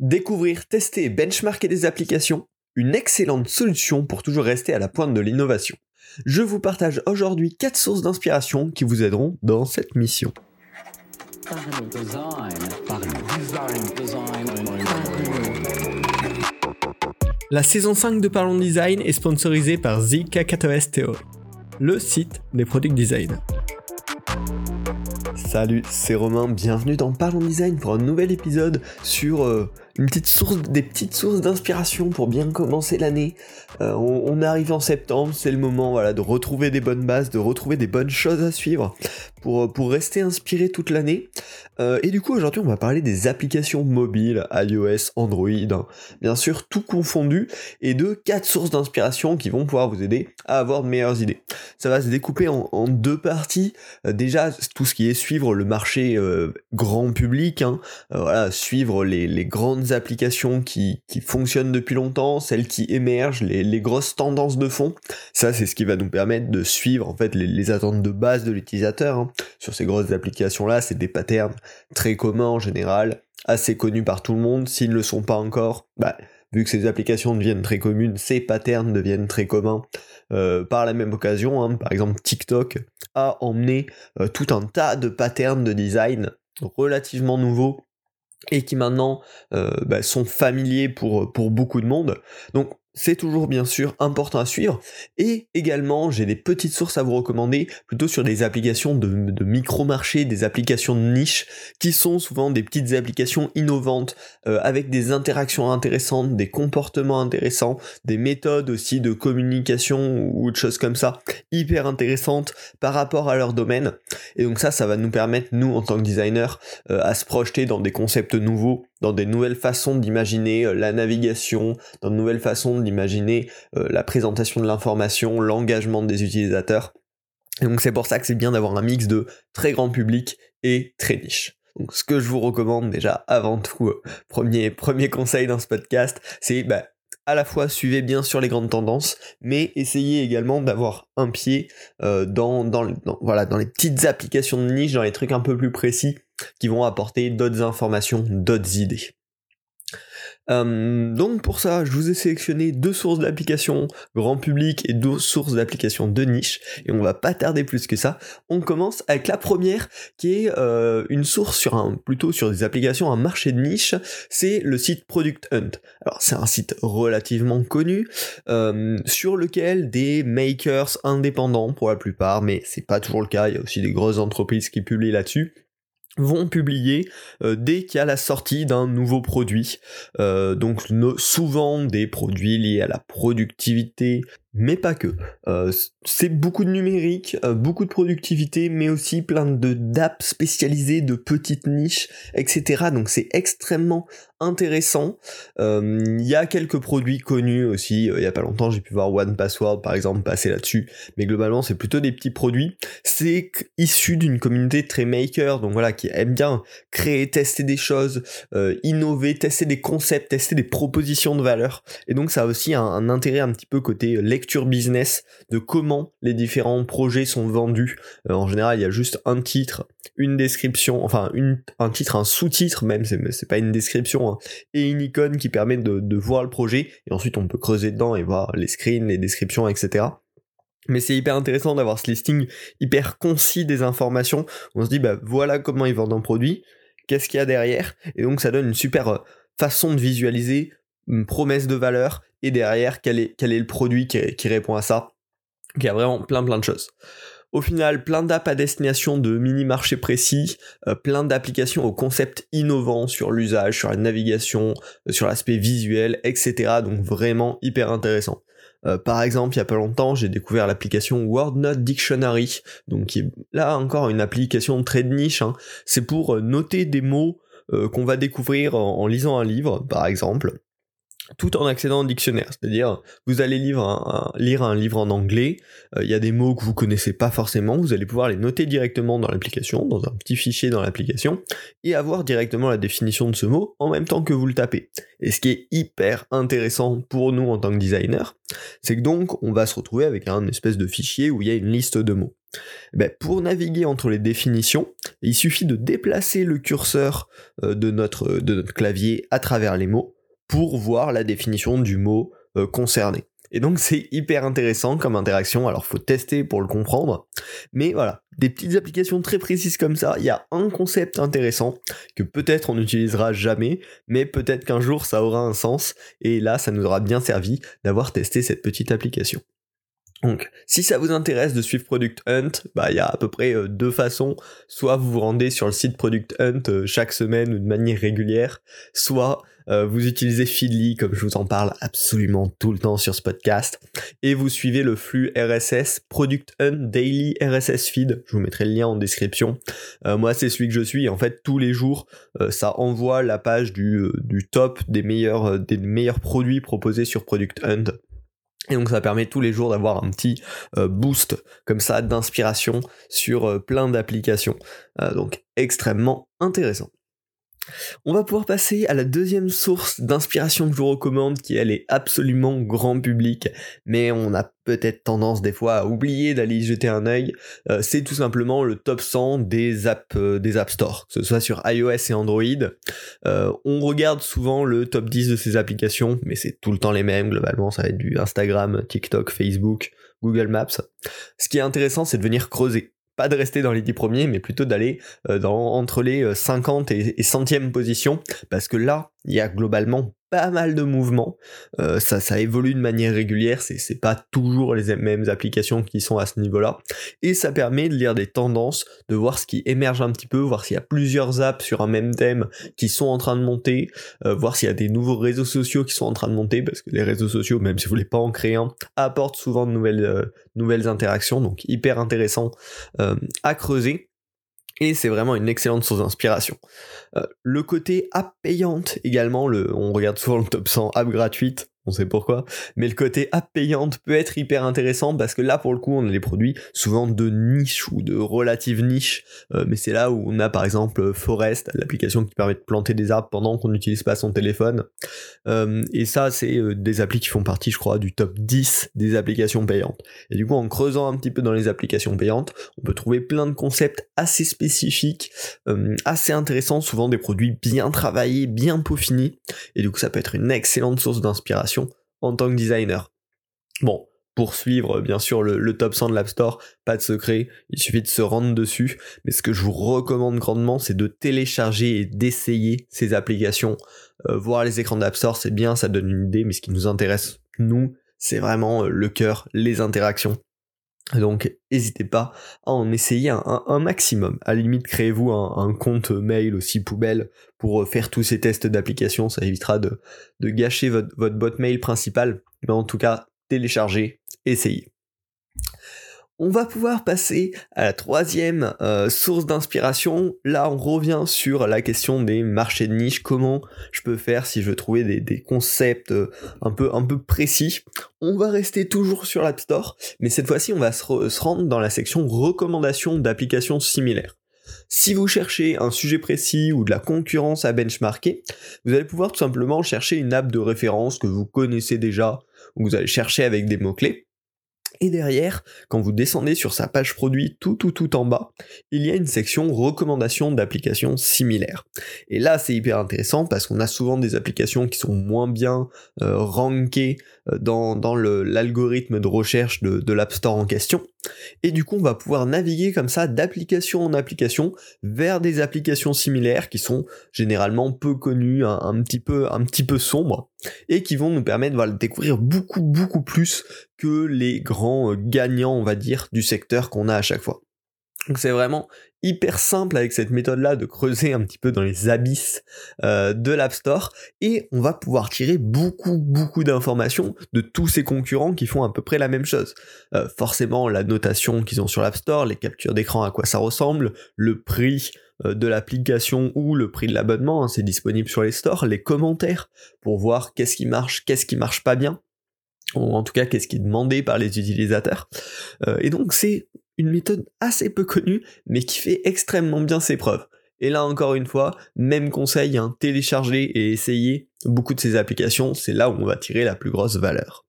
Découvrir, tester et benchmarker des applications, une excellente solution pour toujours rester à la pointe de l'innovation. Je vous partage aujourd'hui 4 sources d'inspiration qui vous aideront dans cette mission. La saison 5 de Parlons Design est sponsorisée par Theory, le site des product design. Salut, c'est Romain, bienvenue dans Parlons Design pour un nouvel épisode sur euh, une petite source, des petites sources d'inspiration pour bien commencer l'année. Euh, on, arrive en septembre, c'est le moment voilà, de retrouver des bonnes bases, de retrouver des bonnes choses à suivre pour, euh, pour rester inspiré toute l'année. Euh, et du coup aujourd'hui on va parler des applications mobiles, iOS, Android, hein. bien sûr tout confondu, et de quatre sources d'inspiration qui vont pouvoir vous aider à avoir de meilleures idées. Ça va se découper en, deux parties. déjà tout ce qui est suivre le marché grand public, hein. voilà, suivre les, les grandes applications qui, fonctionnent depuis longtemps, celles qui émergent, les, grosses tendances de fond. Ça, c'est ce qui va nous permettre de suivre en fait les, attentes de base de l'utilisateur. Hein. Sur ces grosses applications-là, c'est des patterns très communs en général, assez connus par tout le monde. S'ils ne le sont pas encore, bah, vu que ces applications deviennent très communes, ces patterns deviennent très communs. Euh, par la même occasion, hein. par exemple TikTok a emmené euh, tout un tas de patterns de design relativement nouveaux et qui maintenant euh, bah, sont familiers pour, pour beaucoup de monde. Donc c'est toujours bien sûr important à suivre. Et également, j'ai des petites sources à vous recommander, plutôt sur des applications de, micro-marché, des applications de niche, qui sont souvent des petites applications innovantes, euh, avec des interactions intéressantes, des comportements intéressants, des méthodes aussi de communication ou de choses comme ça, hyper intéressantes par rapport à leur domaine. Et donc ça, ça va nous permettre, nous, en tant que designer, euh, à se projeter dans des concepts nouveaux, dans des nouvelles façons d'imaginer euh, la navigation, dans de nouvelles façons d'imaginer euh, la présentation de l'information, l'engagement des utilisateurs. Et donc c'est pour ça que c'est bien d'avoir un mix de très grand public et très niche. Donc ce que je vous recommande déjà avant tout, euh, premier, premier conseil dans ce podcast, c'est bah, à la fois suivez bien sûr les grandes tendances, mais essayez également d'avoir un pied dans, dans, voilà, dans les petites applications de niche, dans les trucs un peu plus précis, qui vont apporter d'autres informations, d'autres idées. Euh, donc pour ça, je vous ai sélectionné deux sources d'applications grand public et deux sources d'applications de niche, et on va pas tarder plus que ça. On commence avec la première, qui est euh, une source sur un, plutôt sur des applications, un marché de niche, c'est le site Product Hunt. Alors c'est un site relativement connu, euh, sur lequel des makers indépendants pour la plupart, mais c'est pas toujours le cas, il y a aussi des grosses entreprises qui publient là-dessus vont publier euh, dès qu'il y a la sortie d'un nouveau produit. Euh, donc souvent des produits liés à la productivité, mais pas que. Euh, c'est beaucoup de numérique, beaucoup de productivité, mais aussi plein de d'apps spécialisées, de petites niches, etc. Donc c'est extrêmement intéressant. Il y a quelques produits connus aussi. Il y a pas longtemps, j'ai pu voir One Password par exemple passer là-dessus, mais globalement c'est plutôt des petits produits. C'est issu d'une communauté très maker, donc voilà qui aime bien créer, tester des choses, euh, innover, tester des concepts, tester des propositions de valeur. Et donc ça a aussi un, intérêt un petit peu côté euh, lecture business de comment les différents projets sont vendus. Euh, en général, il y a juste un titre, une description, enfin une, un titre, un sous-titre même, c'est pas une description, hein, et une icône qui permet de, de voir le projet. Et ensuite on peut creuser dedans et voir les screens, les descriptions, etc. Mais c'est hyper intéressant d'avoir ce listing hyper concis des informations. On se dit, bah voilà comment ils vendent un produit, qu'est-ce qu'il y a derrière, et donc ça donne une super euh, façon de visualiser une promesse de valeur, et derrière, quel est, quel est le produit qui, répond à ça. Il y a vraiment plein plein de choses. Au final, plein d'apps à destination de mini-marchés précis, euh, plein d'applications au concept innovant sur l'usage, sur la navigation, euh, sur l'aspect visuel, etc. Donc vraiment hyper intéressant. Euh, par exemple, il y a pas longtemps, j'ai découvert l'application WordNote Dictionary, donc qui est là encore une application très de niche. Hein. C'est pour noter des mots qu'on va découvrir en, lisant un livre, par exemple. Tout en accédant au dictionnaire. C'est-à-dire, vous allez lire un, livre en anglais, euh, il y a des mots que vous connaissez pas forcément, vous allez pouvoir les noter directement dans l'application, dans un petit fichier dans l'application, et avoir directement la définition de ce mot en même temps que vous le tapez. Et ce qui est hyper intéressant pour nous en tant que designer, c'est que donc on va se retrouver avec un espèce de fichier où il y a une liste de mots. Ben, pour naviguer entre les définitions, il suffit de déplacer le curseur euh, de notre, de notre clavier à travers les mots, pour voir la définition du mot euh, concerné. Et donc c'est hyper intéressant comme interaction, alors faut tester pour le comprendre. Mais voilà, des petites applications très précises comme ça, il y a un concept intéressant que peut-être on n'utilisera jamais, mais peut-être qu'un jour ça aura un sens, et là ça nous aura bien servi d'avoir testé cette petite application. Donc, si ça vous intéresse de suivre Product Hunt, bah il y a à peu près euh, deux façons. Soit vous vous rendez sur le site Product Hunt euh, chaque semaine ou de manière régulière, soit euh, vous utilisez Feedly comme je vous en parle absolument tout le temps sur ce podcast, et vous suivez le flux RSS Product Hunt Daily RSS Feed. Je vous mettrai le lien en description. moi, c'est celui que je suis. En fait, tous les jours, ça envoie la page du, du top des meilleurs des meilleurs produits proposés sur Product Hunt et donc ça permet tous les jours d'avoir un petit euh, boost comme ça d'inspiration sur euh, plein d'applications. Euh, donc extrêmement intéressant. On va pouvoir passer à la deuxième source d'inspiration que je vous recommande, qui elle est absolument grand public, mais on a peut-être tendance des fois à oublier d'aller y jeter un œil. Euh, c'est tout simplement le top 100 des apps euh, des App Store, que ce soit sur iOS et Android. Euh, on regarde souvent le top 10 de ces applications, mais c'est tout le temps les mêmes globalement. Ça va être du Instagram, TikTok, Facebook, Google Maps. Ce qui est intéressant, c'est de venir creuser pas de rester dans les 10 premiers, mais plutôt d'aller euh, dans, entre les 50 euh, et, et centième position, parce que là, il y a globalement pas mal de mouvements, euh, ça, ça évolue de manière régulière, c'est pas toujours les mêmes applications qui sont à ce niveau-là, et ça permet de lire des tendances, de voir ce qui émerge un petit peu, voir s'il y a plusieurs apps sur un même thème qui sont en train de monter, voir s'il y a des nouveaux réseaux sociaux qui sont en train de monter, parce que les réseaux sociaux, même si vous voulez pas en créer un, apportent souvent de nouvelles, nouvelles interactions, donc hyper intéressant à creuser et c'est vraiment une excellente source d'inspiration. Euh, le côté app payante également, le, on regarde souvent le top 100 app gratuite, on sait pourquoi, mais le côté app payante peut être hyper intéressant parce que là pour le coup on a des produits souvent de niche ou de relative niche, euh, mais c'est là où on a par exemple Forest, l'application qui permet de planter des arbres pendant qu'on n'utilise pas son téléphone, euh, et ça c'est euh, des applis qui font partie je crois du top 10 des applications payantes. Et du coup en creusant un petit peu dans les applications payantes, on peut trouver plein de concepts assez spécifiques, assez intéressants, souvent des produits bien travaillés, bien peaufinés, et du coup ça peut être une excellente source d'inspiration en tant que designer. Bon, pour suivre bien sûr le, top 100 de l'App Store, pas de secret, il suffit de se rendre dessus, mais ce que je vous recommande grandement, c'est de télécharger et d'essayer ces applications. Euh, voir les écrans d'App Store, c'est bien, ça donne une idée, mais ce qui nous intéresse, nous, c'est vraiment euh, le cœur, les interactions. Donc n'hésitez pas à en essayer un, maximum. À la limite, créez-vous un, compte mail aussi poubelle pour euh, faire tous ces tests d'application. Ça évitera de, gâcher votre, votre mail principale. Mais en tout cas, téléchargez, essayez on va pouvoir passer à la troisième euh, source d'inspiration. Là, on revient sur la question des marchés de niche. Comment je peux faire si je veux trouver des, concepts euh, un peu un peu précis? On va rester toujours sur l'App Store, mais cette fois-ci, on va se, rendre dans la section recommandations d'applications similaires. Si vous cherchez un sujet précis ou de la concurrence à benchmarker, vous allez pouvoir tout simplement chercher une app de référence que vous connaissez déjà, ou vous allez chercher avec des mots-clés. Et derrière, quand vous descendez sur sa page produit tout tout tout en bas, il y a une section recommandations d'applications similaires. Et là, c'est hyper intéressant parce qu'on a souvent des applications qui sont moins bien euh, rankées dans, l'algorithme de recherche de, de l'App Store en question. Et du coup, on va pouvoir naviguer comme ça d'application en application vers des applications similaires qui sont généralement peu connues, un, petit peu, un petit peu sombres, et qui vont nous permettre de découvrir beaucoup, beaucoup plus que les grands euh, gagnants, on va dire, du secteur qu'on a à chaque fois. Donc c'est vraiment hyper simple avec cette méthode-là de creuser un petit peu dans les abysses euh, de l'App Store et on va pouvoir tirer beaucoup beaucoup d'informations de tous ces concurrents qui font à peu près la même chose. Euh, forcément la notation qu'ils ont sur l'App Store, les captures d'écran à quoi ça ressemble, le prix euh, de l'application ou le prix de l'abonnement, hein, c'est disponible sur les stores, les commentaires pour voir qu'est-ce qui marche, qu'est-ce qui marche pas bien, ou en tout cas qu'est-ce qui est demandé par les utilisateurs. Euh, et donc c'est une méthode assez peu connue, mais qui fait extrêmement bien ses preuves. Et là encore une fois, même conseil, hein, télécharger et essayer beaucoup de ces applications, c'est là où on va tirer la plus grosse valeur.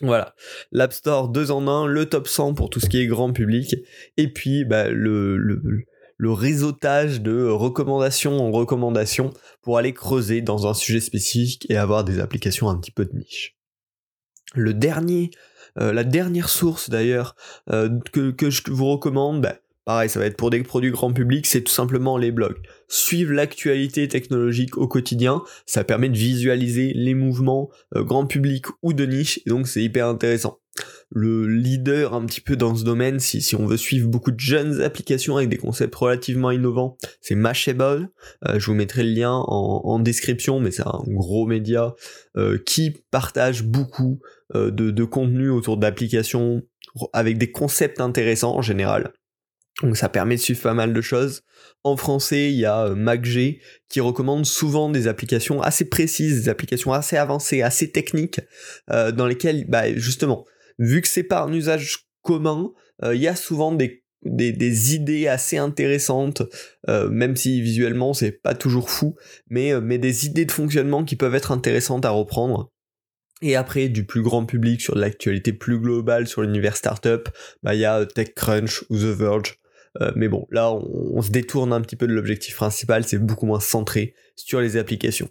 Voilà, l'App Store 2 en 1, le top 100 pour tout ce qui est grand public, et puis bah, le, le, le réseautage de recommandations en recommandations pour aller creuser dans un sujet spécifique et avoir des applications un petit peu de niche. Le dernier, euh, la dernière source d'ailleurs euh, que, que, je vous recommande, bah, Pareil, ça va être pour des produits grand public, c'est tout simplement les blogs. Suivre l'actualité technologique au quotidien, ça permet de visualiser les mouvements euh, grand public ou de niche, donc c'est hyper intéressant. Le leader un petit peu dans ce domaine, si, on veut suivre beaucoup de jeunes applications avec des concepts relativement innovants, c'est Mashable. Euh, je vous mettrai le lien en, description, mais c'est un gros média euh, qui partage beaucoup de, de contenu autour d'applications avec des concepts intéressants en général. Donc ça permet de suivre pas mal de choses. En français, il y a euh, MacG qui recommande souvent des applications assez précises, des applications assez avancées, assez techniques, euh, dans lesquelles, bah, justement, vu que c'est pas un usage commun, euh, il y a souvent des, idées assez intéressantes, même si visuellement c'est pas toujours fou, mais, mais des idées de fonctionnement qui peuvent être intéressantes à reprendre. Et après, du plus grand public sur l'actualité plus globale sur l'univers startup, bah il y a TechCrunch ou The Verge euh, mais bon, là, on, se détourne un petit peu de l'objectif principal, c'est beaucoup moins centré sur les applications.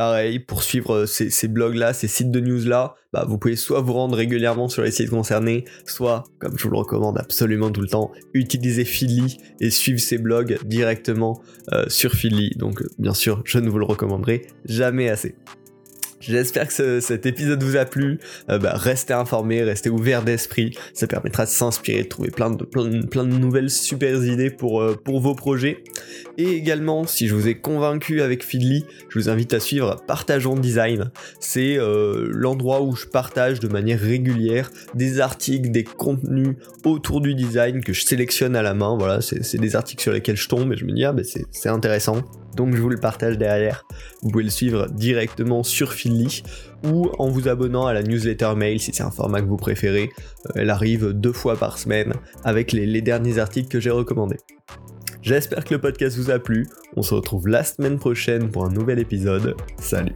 Pareil, pour suivre euh, ces, blogs-là, ces sites de news-là, bah, vous pouvez soit vous rendre régulièrement sur les sites concernés, soit, comme je vous le recommande absolument tout le temps, utiliser Feedly et suivre ces blogs directement euh, sur Feedly. Donc, bien sûr, je ne vous le recommanderai jamais assez. J'espère que cet épisode vous a plu. Euh, bah, restez informés, restez ouverts d'esprit. Ça permettra de s'inspirer, de trouver plein de, plein, de nouvelles super idées pour, euh, pour vos projets. Et également, si je vous ai convaincu avec Feedly, je vous invite à suivre Partageons Design. C'est euh, l'endroit où je partage de manière régulière des articles, des contenus autour du design que je sélectionne à la main. Voilà, c'est des articles sur lesquels je tombe et je me dis, ah, ben c'est intéressant donc je vous le partage derrière. Vous pouvez le suivre directement sur Feedly ou en vous abonnant à la newsletter mail si c'est un format que vous préférez. Euh, elle arrive deux fois par semaine avec les, derniers articles que j'ai recommandés. J'espère que le podcast vous a plu. On se retrouve la semaine prochaine pour un nouvel épisode. Salut.